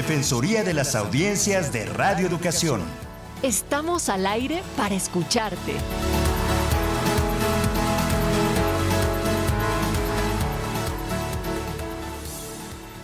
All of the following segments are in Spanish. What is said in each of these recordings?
Defensoría de las Audiencias de Radio Educación. Estamos al aire para escucharte.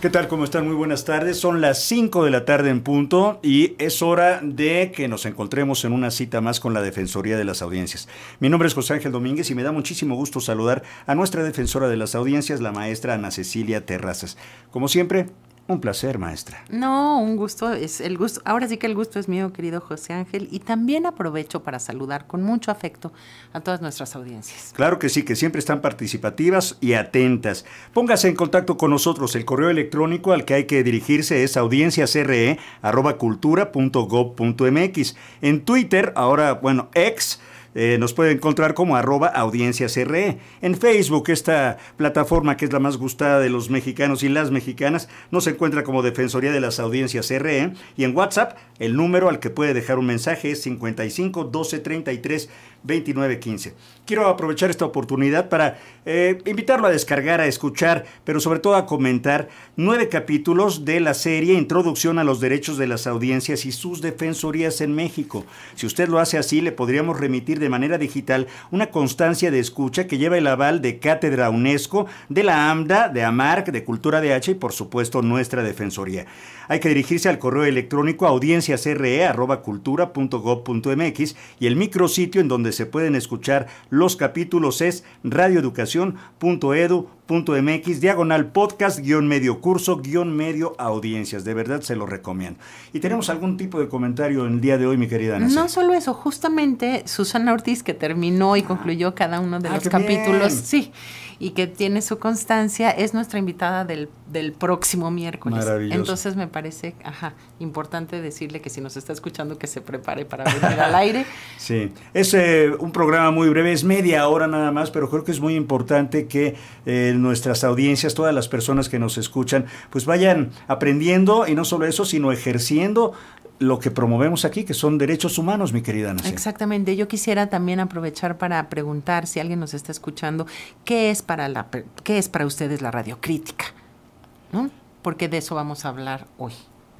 ¿Qué tal? ¿Cómo están? Muy buenas tardes. Son las 5 de la tarde en punto y es hora de que nos encontremos en una cita más con la Defensoría de las Audiencias. Mi nombre es José Ángel Domínguez y me da muchísimo gusto saludar a nuestra defensora de las audiencias, la maestra Ana Cecilia Terrazas. Como siempre, un placer, maestra. No, un gusto, es el gusto. Ahora sí que el gusto es mío, querido José Ángel, y también aprovecho para saludar con mucho afecto a todas nuestras audiencias. Claro que sí, que siempre están participativas y atentas. Póngase en contacto con nosotros. El correo electrónico al que hay que dirigirse es audienciasre@cultura.gov.mx. En Twitter, ahora, bueno, ex eh, nos puede encontrar como arroba audiencias RE. En Facebook, esta plataforma que es la más gustada de los mexicanos y las mexicanas, nos encuentra como Defensoría de las Audiencias RE. Y en WhatsApp, el número al que puede dejar un mensaje es 55 12 33 2915. Quiero aprovechar esta oportunidad para eh, invitarlo a descargar, a escuchar, pero sobre todo a comentar nueve capítulos de la serie Introducción a los Derechos de las Audiencias y sus Defensorías en México. Si usted lo hace así, le podríamos remitir de manera digital una constancia de escucha que lleva el aval de Cátedra UNESCO, de la AMDA, de AMARC, de Cultura de H y por supuesto nuestra Defensoría. Hay que dirigirse al correo electrónico audienciasre.gov.mx y el micrositio en donde se pueden escuchar los capítulos es radioeducación.edu.mx diagonal podcast guion medio curso guion medio audiencias. De verdad se lo recomiendo. ¿Y tenemos algún tipo de comentario en el día de hoy, mi querida Ana? No solo eso, justamente Susana Ortiz, que terminó y concluyó cada uno de ah, los capítulos, sí, y que tiene su constancia, es nuestra invitada del, del próximo miércoles. Maravilloso. Entonces me parece, ajá, importante decirle que si nos está escuchando que se prepare para venir al aire. Sí, es eh, un programa muy breve, es media hora nada más, pero creo que es muy importante que eh, nuestras audiencias, todas las personas que nos escuchan, pues vayan aprendiendo y no solo eso, sino ejerciendo lo que promovemos aquí, que son derechos humanos, mi querida Ana. Exactamente. Yo quisiera también aprovechar para preguntar si alguien nos está escuchando, ¿qué es para qué es para ustedes la radiocrítica? ¿No? Porque de eso vamos a hablar hoy.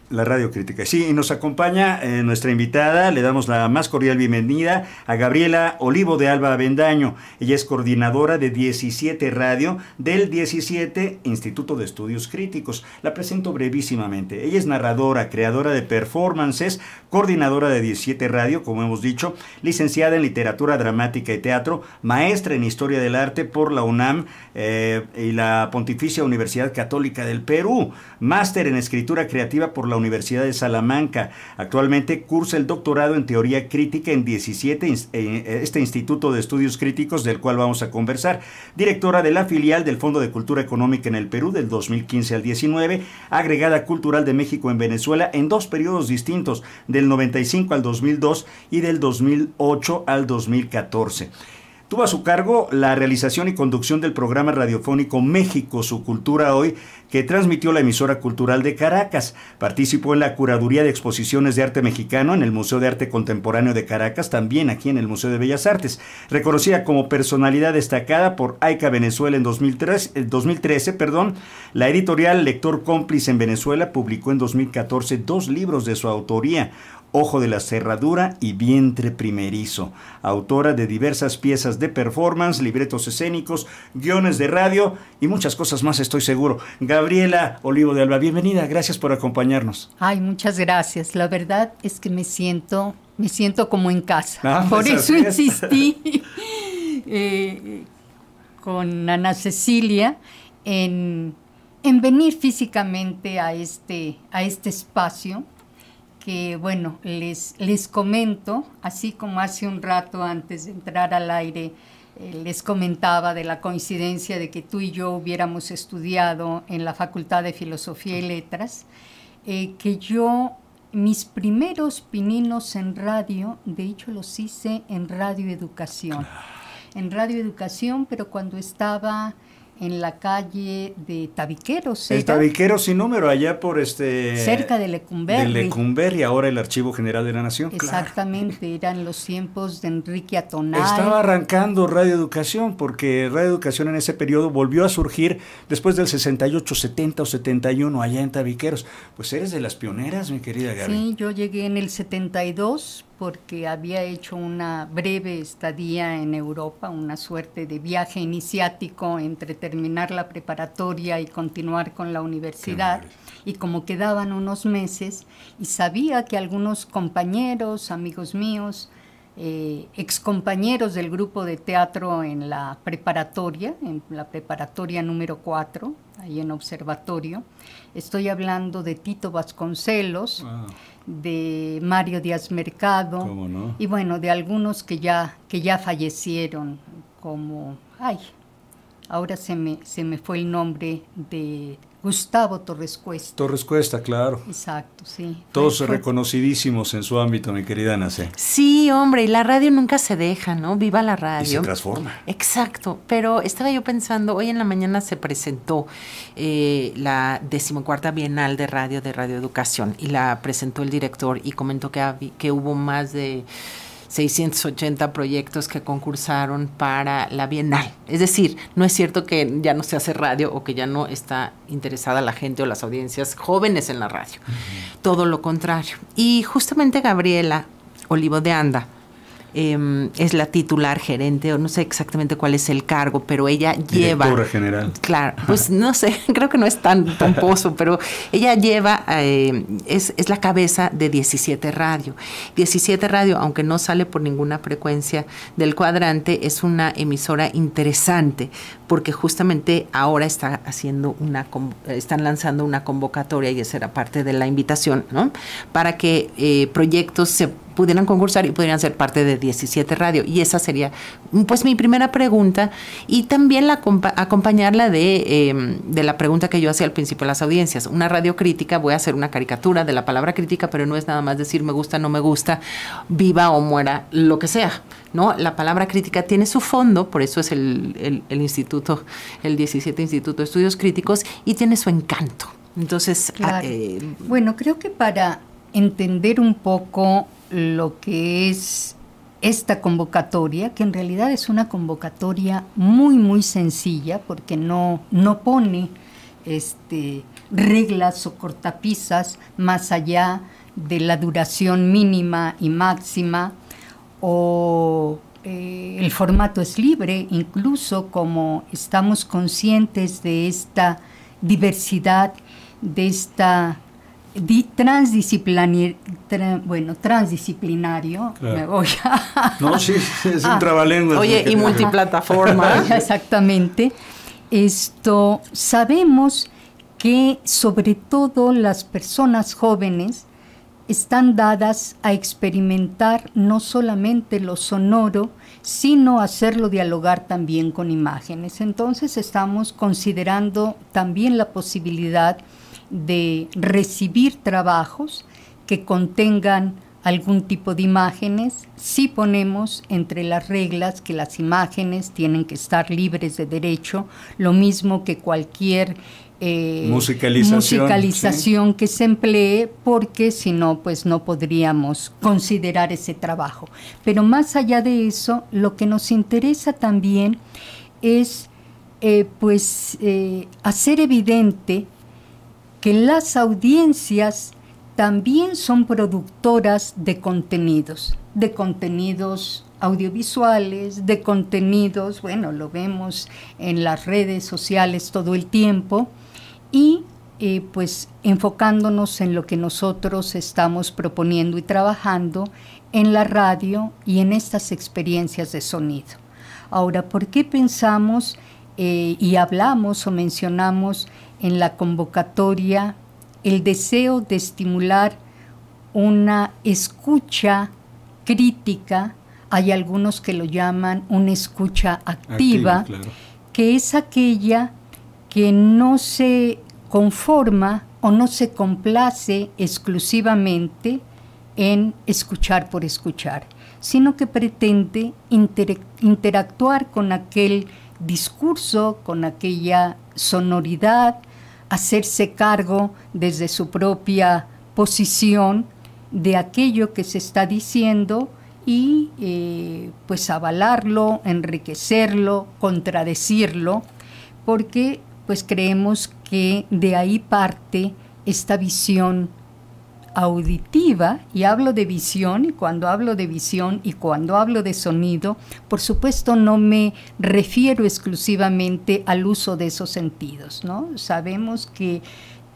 La Radio Crítica. Sí, y nos acompaña eh, nuestra invitada. Le damos la más cordial bienvenida a Gabriela Olivo de Alba Avendaño. Ella es coordinadora de 17 Radio del 17 Instituto de Estudios Críticos. La presento brevísimamente. Ella es narradora, creadora de performances, coordinadora de 17 Radio, como hemos dicho, licenciada en Literatura Dramática y Teatro, maestra en Historia del Arte por la UNAM eh, y la Pontificia Universidad Católica del Perú, máster en Escritura Creativa por la Universidad de Salamanca. Actualmente cursa el doctorado en teoría crítica en 17, eh, este Instituto de Estudios Críticos del cual vamos a conversar. Directora de la filial del Fondo de Cultura Económica en el Perú del 2015 al 19, agregada cultural de México en Venezuela en dos periodos distintos, del 95 al 2002 y del 2008 al 2014. Tuvo a su cargo la realización y conducción del programa radiofónico México, su cultura hoy, que transmitió la emisora cultural de Caracas. Participó en la curaduría de exposiciones de arte mexicano en el Museo de Arte Contemporáneo de Caracas, también aquí en el Museo de Bellas Artes. Reconocida como personalidad destacada por AICA Venezuela en 2013, 2013 perdón, la editorial Lector Cómplice en Venezuela publicó en 2014 dos libros de su autoría, Ojo de la Cerradura y Vientre Primerizo, autora de diversas piezas de performance, libretos escénicos, guiones de radio y muchas cosas más, estoy seguro. Gabriela Olivo de Alba, bienvenida, gracias por acompañarnos. Ay, muchas gracias. La verdad es que me siento, me siento como en casa. Ah, por pues eso insistí eh, con Ana Cecilia en, en venir físicamente a este, a este espacio que, bueno, les, les comento, así como hace un rato antes de entrar al aire, eh, les comentaba de la coincidencia de que tú y yo hubiéramos estudiado en la Facultad de Filosofía y Letras, eh, que yo mis primeros pininos en radio, de hecho los hice en Radio Educación. En Radio Educación, pero cuando estaba en la calle de Tabiqueros. El Tabiqueros sin número, allá por este... Cerca de Lecumberri. De Lecumberri, ahora el Archivo General de la Nación. Exactamente, eran los tiempos de Enrique Atonal. Estaba arrancando Radio Educación, porque Radio Educación en ese periodo volvió a surgir después del 68, 70 o 71, allá en Tabiqueros. Pues eres de las pioneras, mi querida Gaby. Sí, yo llegué en el 72 porque había hecho una breve estadía en Europa, una suerte de viaje iniciático entre terminar la preparatoria y continuar con la universidad. Y como quedaban unos meses, y sabía que algunos compañeros, amigos míos, eh, excompañeros del grupo de teatro en la preparatoria, en la preparatoria número 4, ahí en observatorio. Estoy hablando de Tito Vasconcelos, ah. De Mario Díaz Mercado. Y bueno, de algunos que ya, que ya fallecieron, como, ay, ahora se me, se me fue el nombre de Gustavo Torres Cuesta. Torres Cuesta, claro. Exacto, sí. Todos reconocidísimos en su ámbito, mi querida Nace. Sí, hombre, y la radio nunca se deja, ¿no? Viva la radio. Y se transforma. Exacto, pero estaba yo pensando, hoy en la mañana se presentó eh, la decimocuarta Bienal de Radio de Radio Educación y la presentó el director y comentó que, que hubo más de 680 proyectos que concursaron para la Bienal. Es decir, no es cierto que ya no se hace radio o que ya no está interesada la gente o las audiencias jóvenes en la radio. Todo lo contrario. Y justamente Gabriela Olivo de Anda, Em, es la titular gerente, o no sé exactamente cuál es el cargo, pero ella lleva... Directora general. Claro, pues no sé, creo que no es tan pomposo, pero ella lleva, eh, es, es, la cabeza de 17 Radio. 17 Radio, aunque no sale por ninguna frecuencia del cuadrante, es una emisora interesante, porque justamente ahora está haciendo una, están lanzando una convocatoria, y esa era parte de la invitación, ¿no? Para que eh, proyectos se pudieran concursar y pudieran ser parte de 17 Radio. Y esa sería pues mi primera pregunta y también la acompañarla de, em, de la pregunta que yo hacía al principio de las audiencias. Una radio crítica, voy a hacer una caricatura de la palabra crítica, pero no es nada más decir me gusta, no me gusta, viva o muera, lo que sea. ¿No? La palabra crítica tiene su fondo, por eso es el, el, instituto, el 17 Instituto de Estudios Críticos, y tiene su encanto. Entonces, ah, eh, bueno, creo que para entender un poco lo que es esta convocatoria, que en realidad es una convocatoria muy, muy sencilla, porque no, no pone este, reglas o cortapisas más allá de la duración mínima y máxima, o eh, el formato es libre, incluso como estamos conscientes de esta diversidad, de esta transdisciplinario, bueno, transdisciplinario, me voy a... No, sí, es un ah, Oye, y multiplataforma. Exactamente. Esto, sabemos que sobre todo las personas jóvenes están dadas a experimentar no solamente lo sonoro, sino hacerlo dialogar también con imágenes. Entonces estamos considerando también la posibilidad de recibir trabajos que contengan algún tipo de imágenes, si ponemos entre las reglas que las imágenes tienen que estar libres de derecho, lo mismo que cualquier eh, musicalización, que se emplee, porque si no, pues no podríamos considerar ese trabajo. Pero más allá de eso, lo que nos interesa también es eh, pues eh, hacer evidente que las audiencias también son productoras de contenidos, de contenidos audiovisuales, de contenidos, bueno, lo vemos en las redes sociales todo el tiempo, y eh, pues enfocándonos en lo que nosotros estamos proponiendo y trabajando en la radio y en estas experiencias de sonido. Ahora, ¿por qué pensamos eh, y hablamos o mencionamos en la convocatoria el deseo de estimular una escucha crítica, hay algunos que lo llaman una escucha activa, que es aquella que no se conforma o no se complace exclusivamente en escuchar por escuchar, sino que pretende interactuar con aquel discurso, con aquella sonoridad, hacerse cargo desde su propia posición de aquello que se está diciendo y eh, pues avalarlo, enriquecerlo, contradecirlo, porque pues creemos que de ahí parte esta visión auditiva, y hablo de visión, y cuando hablo de visión y cuando hablo de sonido, por supuesto no me refiero exclusivamente al uso de esos sentidos, ¿no? Sabemos que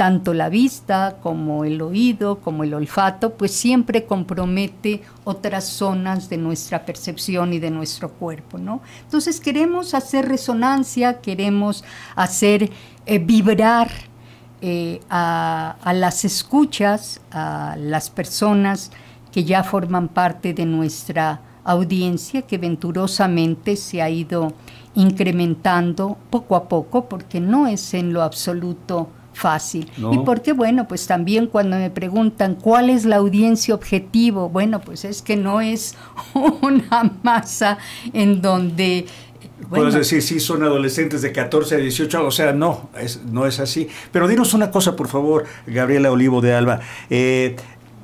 tanto la vista como el oído, como el olfato, pues siempre compromete otras zonas de nuestra percepción y de nuestro cuerpo, ¿no? Entonces queremos hacer resonancia, queremos hacer eh, vibrar eh, a, las escuchas, a las personas que ya forman parte de nuestra audiencia, que venturosamente se ha ido incrementando poco a poco, porque no es en lo absoluto fácil. Y porque, bueno, pues también cuando me preguntan cuál es la audiencia objetivo, bueno, pues es que no es una masa en donde Puedes decir, sí, son adolescentes de 14 a 18, o sea, no, es, no es así. Pero dinos una cosa, por favor, Gabriela Olivo de Alba. Eh,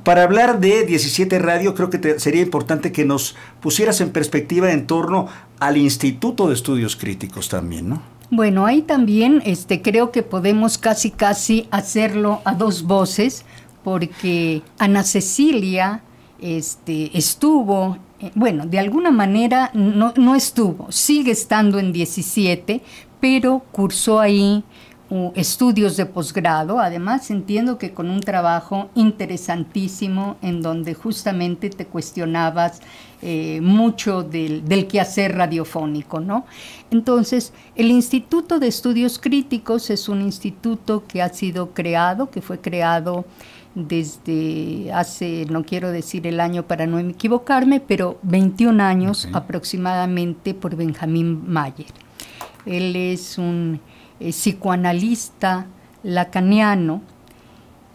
para hablar de 17 Radio, creo que sería importante que nos pusieras en perspectiva en torno al Instituto de Estudios Críticos también, ¿no? Bueno, ahí también este, creo que podemos casi casi hacerlo a dos voces, porque Ana Cecilia este, estuvo eh, bueno, de alguna manera no, no, estuvo, sigue estando en 17, pero cursó ahí estudios de posgrado, además entiendo que con un trabajo interesantísimo en donde justamente te cuestionabas eh, mucho del, del, quehacer radiofónico, ¿no? Entonces, el Instituto de Estudios Críticos es un instituto que ha sido creado, que fue creado desde hace, no quiero decir el año para no equivocarme, pero 21 años aproximadamente por Benjamín Mayer. Él es un eh, psicoanalista lacaniano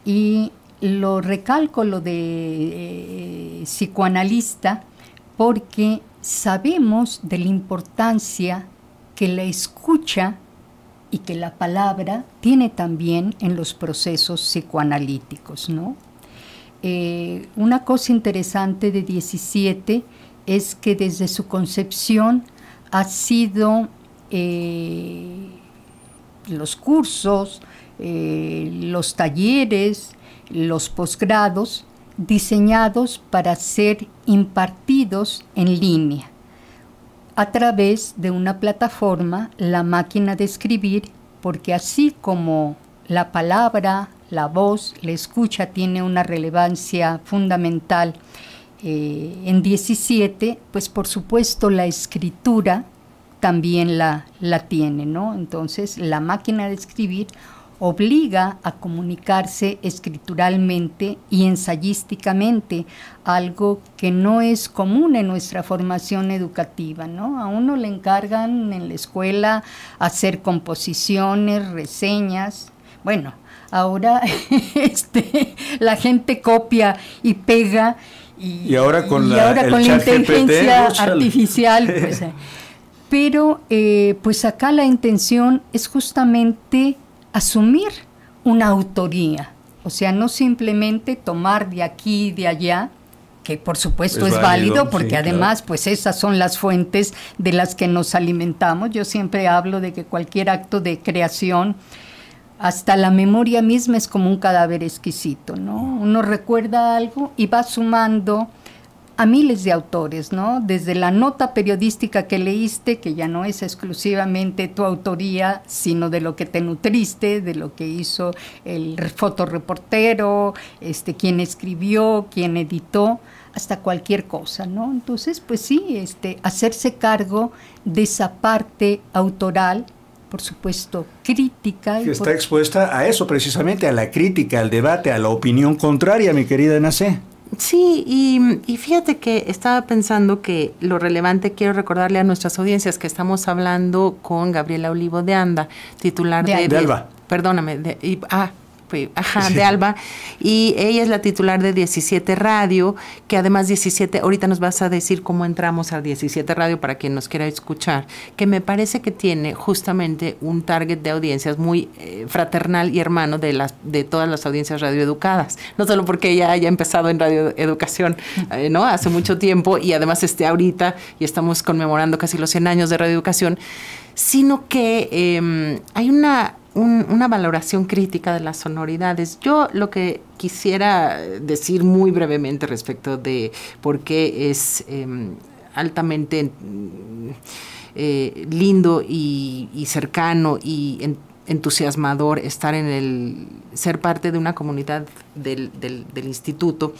y lo recalco lo de eh, psicoanalista porque sabemos de la importancia que la escucha y que la palabra tiene también en los procesos psicoanalíticos. ¿no? Eh, una cosa interesante de 17 es que desde su concepción ha sido los cursos, eh, los talleres, los posgrados diseñados para ser impartidos en línea a través de una plataforma, la máquina de escribir, porque así como la palabra, la voz, la escucha tiene una relevancia fundamental eh, en 17, pues por supuesto la escritura también la, la tiene, ¿no? Entonces la máquina de escribir obliga a comunicarse escrituralmente y ensayísticamente, algo que no es común en nuestra formación educativa, ¿no? A uno le encargan en la escuela hacer composiciones, reseñas, bueno, ahora este, la gente copia y pega y, ahora con la, inteligencia artificial, pues, eh, pero eh, pues acá la intención es justamente asumir una autoría, o sea, no simplemente tomar de aquí y de allá, que por supuesto es, válido, porque además pues esas son las fuentes de las que nos alimentamos. Yo siempre hablo de que cualquier acto de creación, hasta la memoria misma es como un cadáver exquisito, ¿no? Uno recuerda algo y va sumando a miles de autores, ¿no? Desde la nota periodística que leíste, que ya no es exclusivamente tu autoría, sino de lo que te nutriste, de lo que hizo el fotoreportero, este, quien escribió, quien editó, hasta cualquier cosa, ¿no? Entonces, pues sí, este, hacerse cargo de esa parte autoral por supuesto, crítica. Que está expuesta a eso, precisamente, a la crítica, al debate, a la opinión contraria, mi querida Nacé. Sí, y, fíjate que estaba pensando que lo relevante, quiero recordarle a nuestras audiencias que estamos hablando con Gabriela Olivo de Anda, titular de... de, Alba. Perdóname, de, ah, ajá, de Alba, y ella es la titular de 17 Radio, que además 17, ahorita nos vas a decir cómo entramos a 17 Radio para quien nos quiera escuchar, que me parece que tiene justamente un target de audiencias muy eh, fraternal y hermano de, las, de todas las audiencias radioeducadas, no solo porque ella haya empezado en radioeducación, eh, ¿no? Hace mucho tiempo y además esté ahorita y estamos conmemorando casi los 100 años de radioeducación, sino que em, hay una una valoración crítica de las sonoridades. Yo lo que quisiera decir muy brevemente respecto de por qué es em, altamente eh, lindo y, cercano y entusiasmador estar en el ser parte de una comunidad del, instituto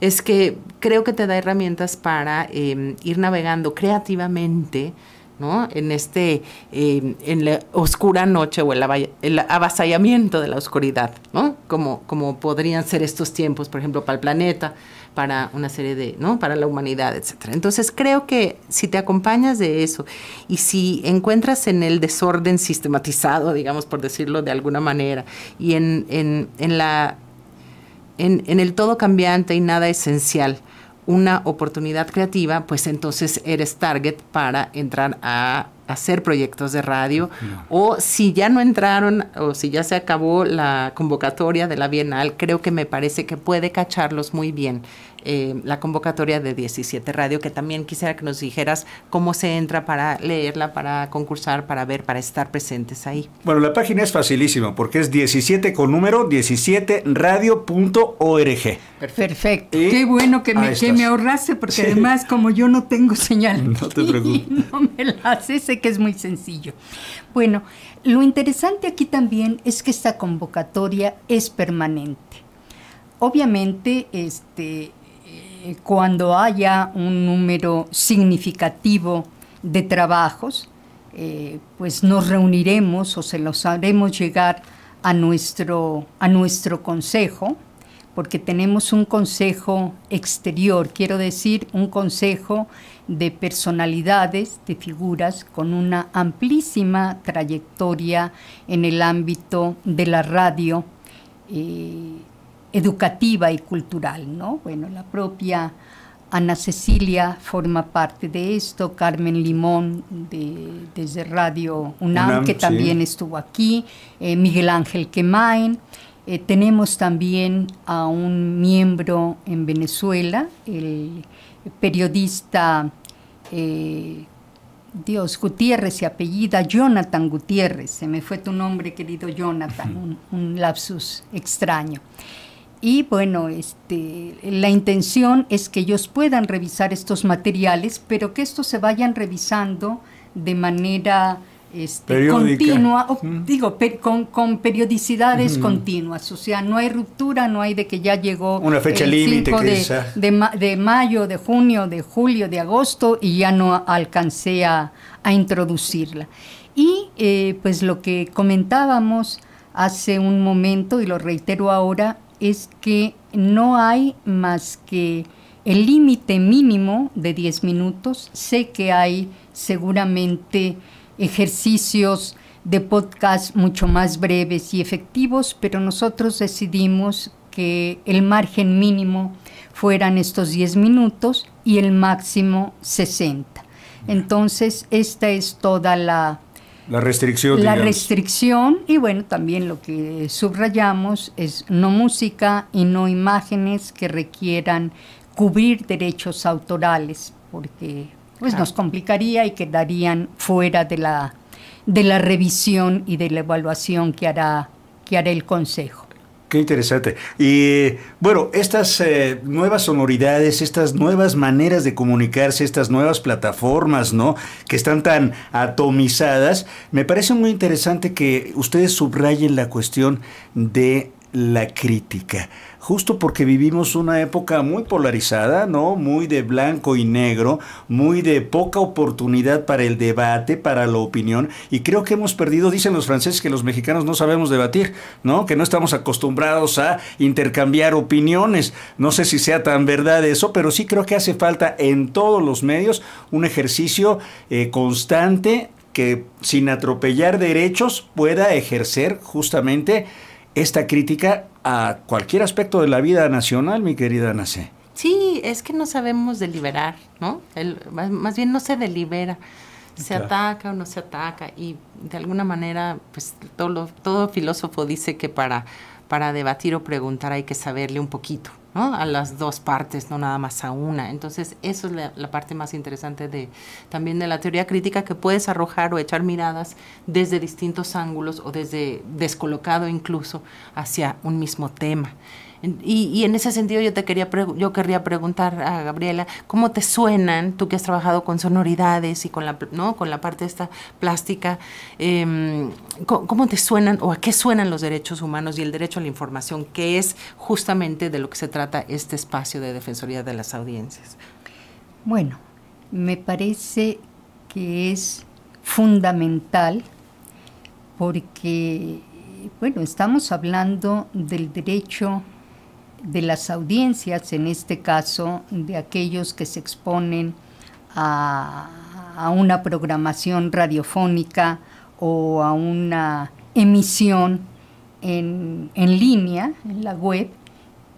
es que creo que te da herramientas para em, ir navegando creativamente ¿no? En este, em, en la oscura noche o el, el, avasallamiento de la oscuridad, ¿no? Como, como podrían ser estos tiempos, por ejemplo, para el planeta, para una serie de, ¿no? Para la humanidad, etcétera. Entonces creo que si te acompañas de eso y si encuentras en el desorden sistematizado, digamos, por decirlo de alguna manera, y en, en, en la, en, en el todo cambiante y nada esencial, una oportunidad creativa, pues entonces eres target para entrar a hacer proyectos de radio. O si ya no entraron o si ya se acabó la convocatoria de la Bienal, creo que me parece que puede cacharlos muy bien eh, la convocatoria de 17 Radio, que también quisiera que nos dijeras cómo se entra para leerla, para concursar, para ver, para estar presentes ahí. Bueno, la página es facilísima porque es 17 con número 17radio.org. Perfecto. Qué bueno que me, que me ahorraste porque además como yo no tengo señal. No te preocupes. No me la hace, sé que es muy sencillo. Bueno, lo interesante aquí también es que esta convocatoria es permanente. Obviamente, este, eh, cuando haya un número significativo de trabajos, eh, pues nos reuniremos o se los haremos llegar a nuestro, a nuestro consejo, porque tenemos un consejo exterior, quiero decir, un consejo de personalidades, de figuras con una amplísima trayectoria en el ámbito de la radio. Eh, educativa y cultural, ¿no? Bueno, la propia Ana Cecilia forma parte de esto, Carmen Limón de, desde Radio UNAM, que también estuvo aquí, eh, Miguel Ángel Quemain, eh, tenemos también a un miembro en Venezuela, el periodista eh, Dios, Gutiérrez se apellida Jonathan Gutiérrez, se me fue tu nombre querido Jonathan, un lapsus extraño. Y bueno, este, la intención es que ellos puedan revisar estos materiales, pero que estos se vayan revisando de manera este, continua, digo, con, periodicidades continuas. O sea, no hay ruptura, no hay de que ya llegó una fecha límite de, de, mayo, de junio, de julio, de agosto y ya no alcancé a, introducirla. Y eh, pues lo que comentábamos hace un momento y lo reitero ahora es que no hay más que el límite mínimo de 10 minutos. Sé que hay seguramente ejercicios de podcast mucho más breves y efectivos, pero nosotros decidimos que el margen mínimo fueran estos 10 minutos y el máximo 60. Entonces, esta es toda la la restricción. La restricción y bueno, también lo que subrayamos es no música y no imágenes que requieran cubrir derechos autorales, porque pues nos complicaría y quedarían fuera de la, de la revisión y de la evaluación que hará, que hará el Consejo. Qué interesante. Y bueno, estas eh, nuevas sonoridades, estas nuevas maneras de comunicarse, estas nuevas plataformas, ¿no? Que están tan atomizadas, me parece muy interesante que ustedes subrayen la cuestión de la crítica justo porque vivimos una época muy polarizada, ¿no? Muy de blanco y negro, muy de poca oportunidad para el debate, para la opinión, y creo que hemos perdido, dicen los franceses que los mexicanos no sabemos debatir, ¿no? Que no estamos acostumbrados a intercambiar opiniones. No sé si sea tan verdad eso, pero sí creo que hace falta en todos los medios un ejercicio eh, constante que sin atropellar derechos pueda ejercer justamente esta crítica a cualquier aspecto de la vida nacional, mi querida Nace. Sí, es que no sabemos deliberar, ¿no? más, bien no se delibera. Se ataca o no se ataca. Y de alguna manera, pues todo, todo filósofo dice que para, para debatir o preguntar hay que saberle un poquito, a las dos partes, no nada más a una. Entonces, eso es la, parte más interesante de también de la teoría crítica, que puedes arrojar o echar miradas desde distintos ángulos o desde descolocado incluso hacia un mismo tema. Y, en ese sentido yo te quería yo querría preguntar a Gabriela, ¿cómo te suenan, tú que has trabajado con sonoridades y con la, ¿no? con la parte esta plástica, em, ¿cómo, te suenan o a qué suenan los derechos humanos y el derecho a la información, que es justamente de lo que se trata este espacio de Defensoría de las Audiencias? Bueno, me parece que es fundamental porque, bueno, estamos hablando del derecho de las audiencias, en este caso de aquellos que se exponen a, una programación radiofónica o a una emisión en, línea, en la web,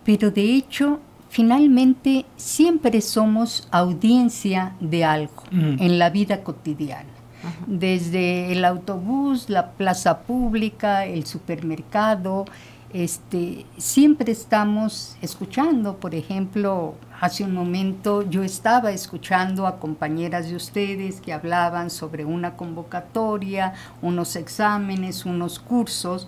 pero de hecho finalmente siempre somos audiencia de algo mm. en la vida cotidiana. Desde el autobús, la plaza pública, el supermercado, este, siempre estamos escuchando, por ejemplo, hace un momento yo estaba escuchando a compañeras de ustedes que hablaban sobre una convocatoria, unos exámenes, unos cursos.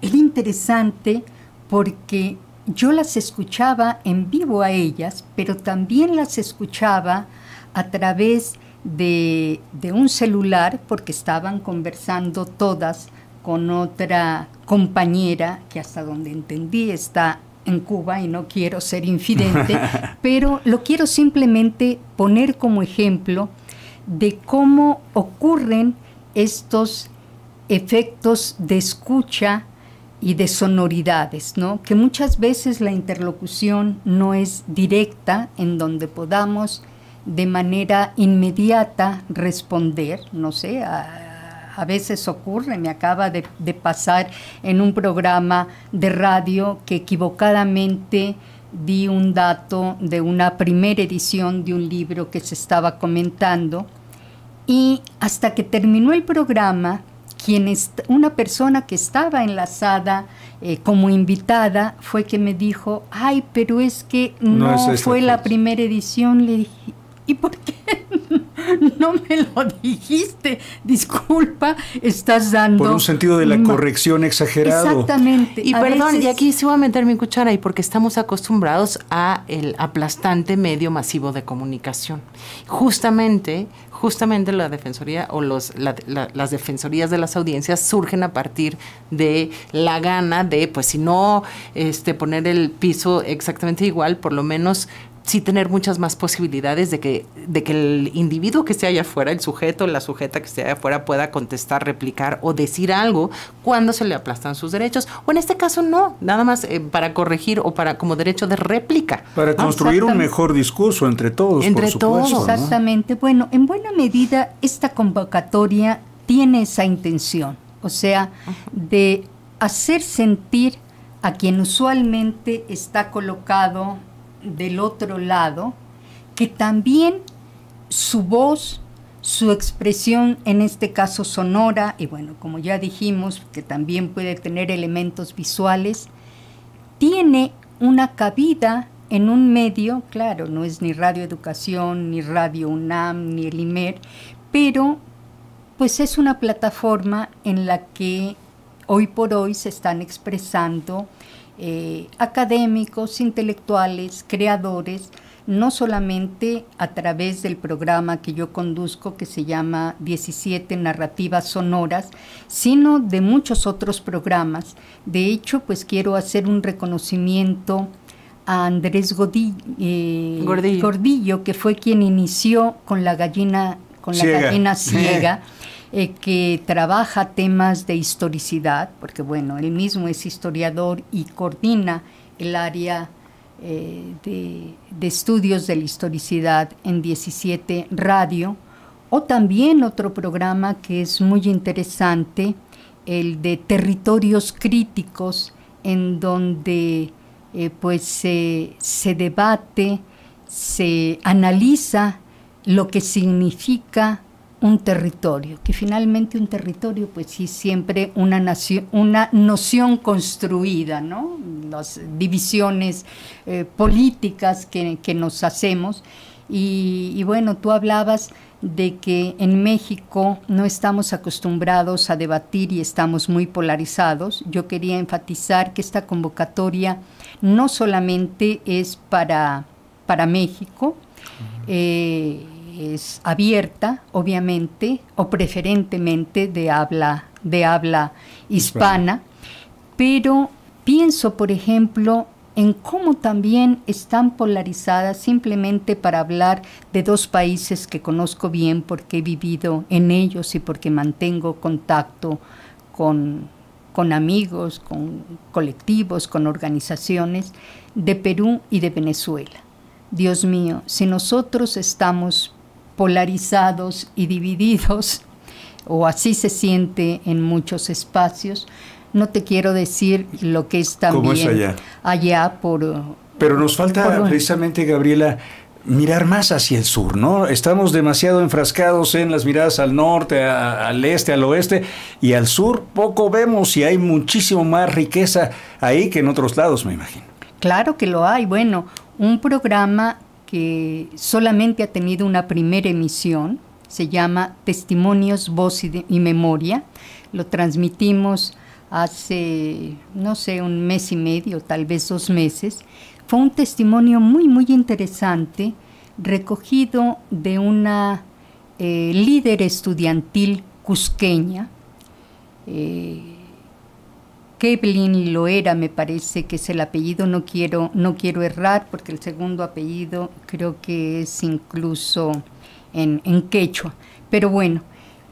Era interesante porque yo las escuchaba en vivo a ellas, pero también las escuchaba a través de, de un celular porque estaban conversando todas con otra compañera que hasta donde entendí está en Cuba y no quiero ser infidente, pero lo quiero simplemente poner como ejemplo de cómo ocurren estos efectos de escucha y de sonoridades, ¿no? Que muchas veces la interlocución no es directa en donde podamos de manera inmediata responder, no sé, a, a veces ocurre, me acaba de, pasar en un programa de radio que equivocadamente di un dato de una primera edición de un libro que se estaba comentando y hasta que terminó el programa, quien una persona que estaba enlazada eh, como invitada fue que me dijo, ay, pero es que no, fue la primera edición. Le dije, ¿y por qué no me lo dijiste? Disculpa, estás dando... Por un sentido de la corrección exagerado. Exactamente. Y perdón, y aquí sí voy a meter mi cuchara ahí porque estamos acostumbrados a el aplastante medio masivo de comunicación. Justamente, justamente la defensoría o los, las defensorías de las audiencias surgen a partir de la gana de, pues si no este, poner el piso exactamente igual, por lo menos sí tener muchas más posibilidades de que, de que el individuo que esté allá afuera, el sujeto, la sujeta que esté allá afuera pueda contestar, replicar o decir algo cuando se le aplastan sus derechos. O en este caso no, nada más eh, para corregir o para como derecho de réplica. Para construir un mejor discurso entre todos. Entre todos. Exactamente. Bueno, en buena medida esta convocatoria tiene esa intención, o sea, de hacer sentir a quien usualmente está colocado del otro lado, que también su voz, su expresión, en este caso sonora, y bueno, como ya dijimos, que también puede tener elementos visuales, tiene una cabida en un medio, claro, no es ni Radio Educación, ni Radio UNAM, ni el IMER, pero pues es una plataforma en la que hoy por hoy se están expresando eh, académicos, intelectuales, creadores, no solamente a través del programa que yo conduzco que se llama 17 Narrativas Sonoras, sino de muchos otros programas. De hecho, pues quiero hacer un reconocimiento a Andrés eh, Gordillo. que fue quien inició con la gallina, con la gallina ciega. Eh, que trabaja temas de historicidad, porque bueno, él mismo es historiador y coordina el área eh, de, estudios de la historicidad en 17 Radio, o también otro programa que es muy interesante, el de territorios críticos en donde eh, pues se debate, se analiza lo que significa un territorio, que finalmente un territorio pues sí siempre una, nación, una noción construida, ¿no? Las divisiones eh, políticas que, nos hacemos. Y, y, bueno, tú hablabas de que en México no estamos acostumbrados a debatir y estamos muy polarizados. Yo quería enfatizar que esta convocatoria no solamente es para, para México, eh, es abierta, obviamente, o preferentemente de habla, de habla hispana, pero pienso, por ejemplo, en cómo también están polarizadas simplemente para hablar de dos países que conozco bien porque he vivido en ellos y porque mantengo contacto con, con amigos, con colectivos, con organizaciones de Perú y de Venezuela. Dios mío, si nosotros estamos polarizados y divididos, o así se siente en muchos espacios. No te quiero decir lo que es también allá? por... Pero nos falta precisamente, Gabriela, mirar más hacia el sur, ¿no? Estamos demasiado enfrascados en las miradas al norte, al este, al oeste, y al sur poco vemos y hay muchísimo más riqueza ahí que en otros lados, me imagino. Claro que lo hay. Bueno, un programa que solamente ha tenido una primera emisión, se llama Testimonios, Voz y, Memoria. Lo transmitimos hace, no sé, un mes y medio, tal vez dos meses. Fue un testimonio muy, muy interesante, recogido de una eh, líder estudiantil cusqueña. Eh, Keblin Loera me parece que es el apellido, no quiero, no quiero errar porque el segundo apellido creo que es incluso en, quechua. Pero bueno,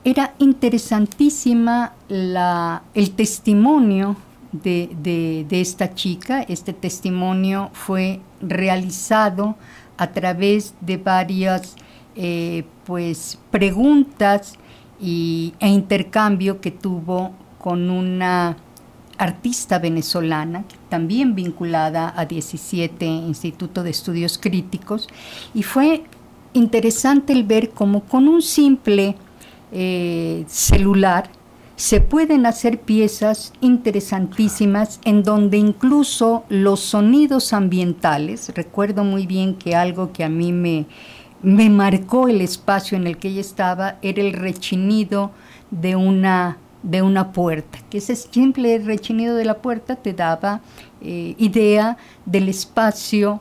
era interesantísima la, el testimonio de, esta chica. Este testimonio fue realizado a través de varias eh, pues, preguntas y, e intercambio que tuvo con una artista venezolana, también vinculada a 17 Instituto de Estudios Críticos, y fue interesante el ver cómo con un simple eh, celular se pueden hacer piezas interesantísimas en donde incluso los sonidos ambientales, recuerdo muy bien que algo que a mí me, me marcó el espacio en el que ella estaba era el rechinido de una de una puerta, que ese simple rechinido de la puerta te daba eh, idea del espacio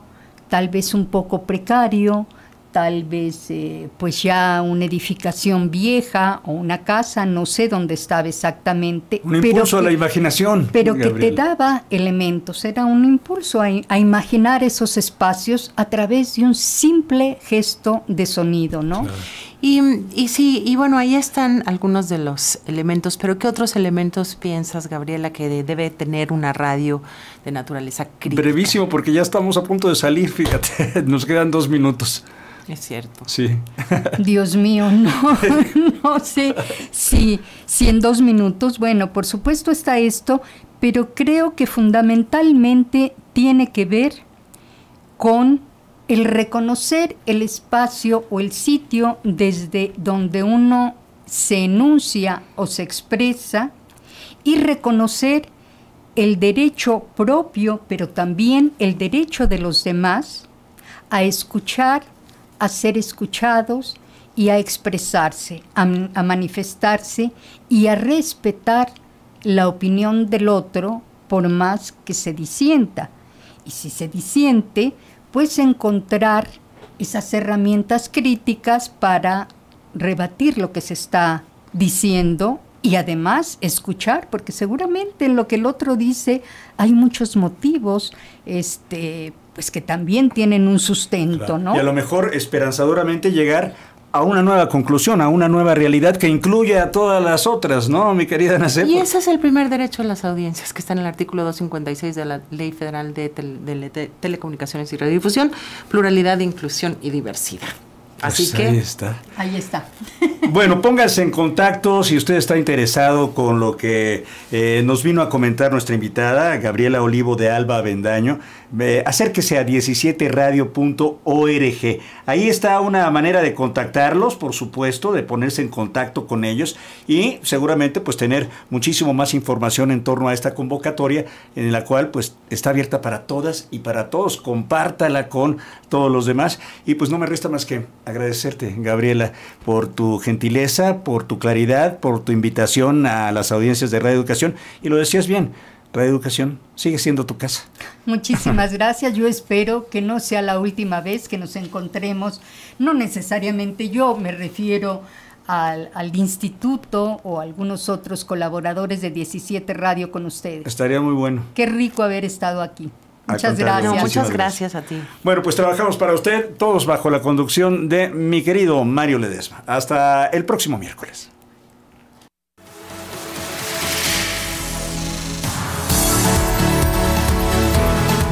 tal vez un poco precario, tal vez eh, pues ya una edificación vieja o una casa, no sé dónde estaba exactamente. Un impulso a la imaginación. Pero que te daba elementos, era un impulso a, a, imaginar esos espacios a través de un simple gesto de sonido, ¿no? Y, y sí, y bueno, ahí están algunos de los elementos, pero ¿qué otros elementos piensas, Gabriela, que debe tener una radio de naturaleza crítica? Brevísimo, porque ya estamos a punto de salir, fíjate, nos quedan dos minutos. Es cierto. Sí. Dios mío, no, no sé si, si en dos minutos, bueno, por supuesto está esto, pero creo que fundamentalmente tiene que ver con el reconocer el espacio o el sitio desde donde uno se enuncia o se expresa y reconocer el derecho propio, pero también el derecho de los demás a escuchar, a ser escuchados y a expresarse, a, manifestarse y a respetar la opinión del otro por más que se disienta. Y si se disiente, pues encontrar esas herramientas críticas para rebatir lo que se está diciendo y además escuchar, porque seguramente en lo que el otro dice hay muchos motivos, este, pues que también tienen un sustento, ¿no? Y a lo mejor esperanzadoramente llegar a una nueva conclusión, a una nueva realidad que incluye a todas las otras, ¿no, mi querida Nacep? Y ese es el primer derecho de las audiencias, que está en el artículo 256 de la Ley Federal de, Telecomunicaciones y Radiodifusión, pluralidad, inclusión y diversidad. Así pues que ahí está. Ahí está. Bueno, pónganse en contacto si usted está interesado con lo que eh, nos vino a comentar nuestra invitada, Gabriela Olivo de Alba Vendaño. acérquese a 17radio.org. Ahí está una manera de contactarlos, por supuesto, de ponerse en contacto con ellos y seguramente pues tener muchísimo más información en torno a esta convocatoria en la cual pues está abierta para todas y para todos. Compártala con todos los demás y pues no me resta más que agradecerte, Gabriela, por tu gentileza, por tu claridad, por tu invitación a las audiencias de Radio Educación. Y lo decías bien, Radio Educación sigue siendo tu casa. Muchísimas gracias. Yo espero que no sea la última vez que nos encontremos. No necesariamente yo, me refiero al, al, instituto o algunos otros colaboradores de 17 Radio con ustedes. Estaría muy bueno. Qué rico haber estado aquí. Muchas gracias. muchas gracias a ti. Bueno, pues trabajamos para usted, todos bajo la conducción de mi querido Mario Ledesma. Hasta el próximo miércoles.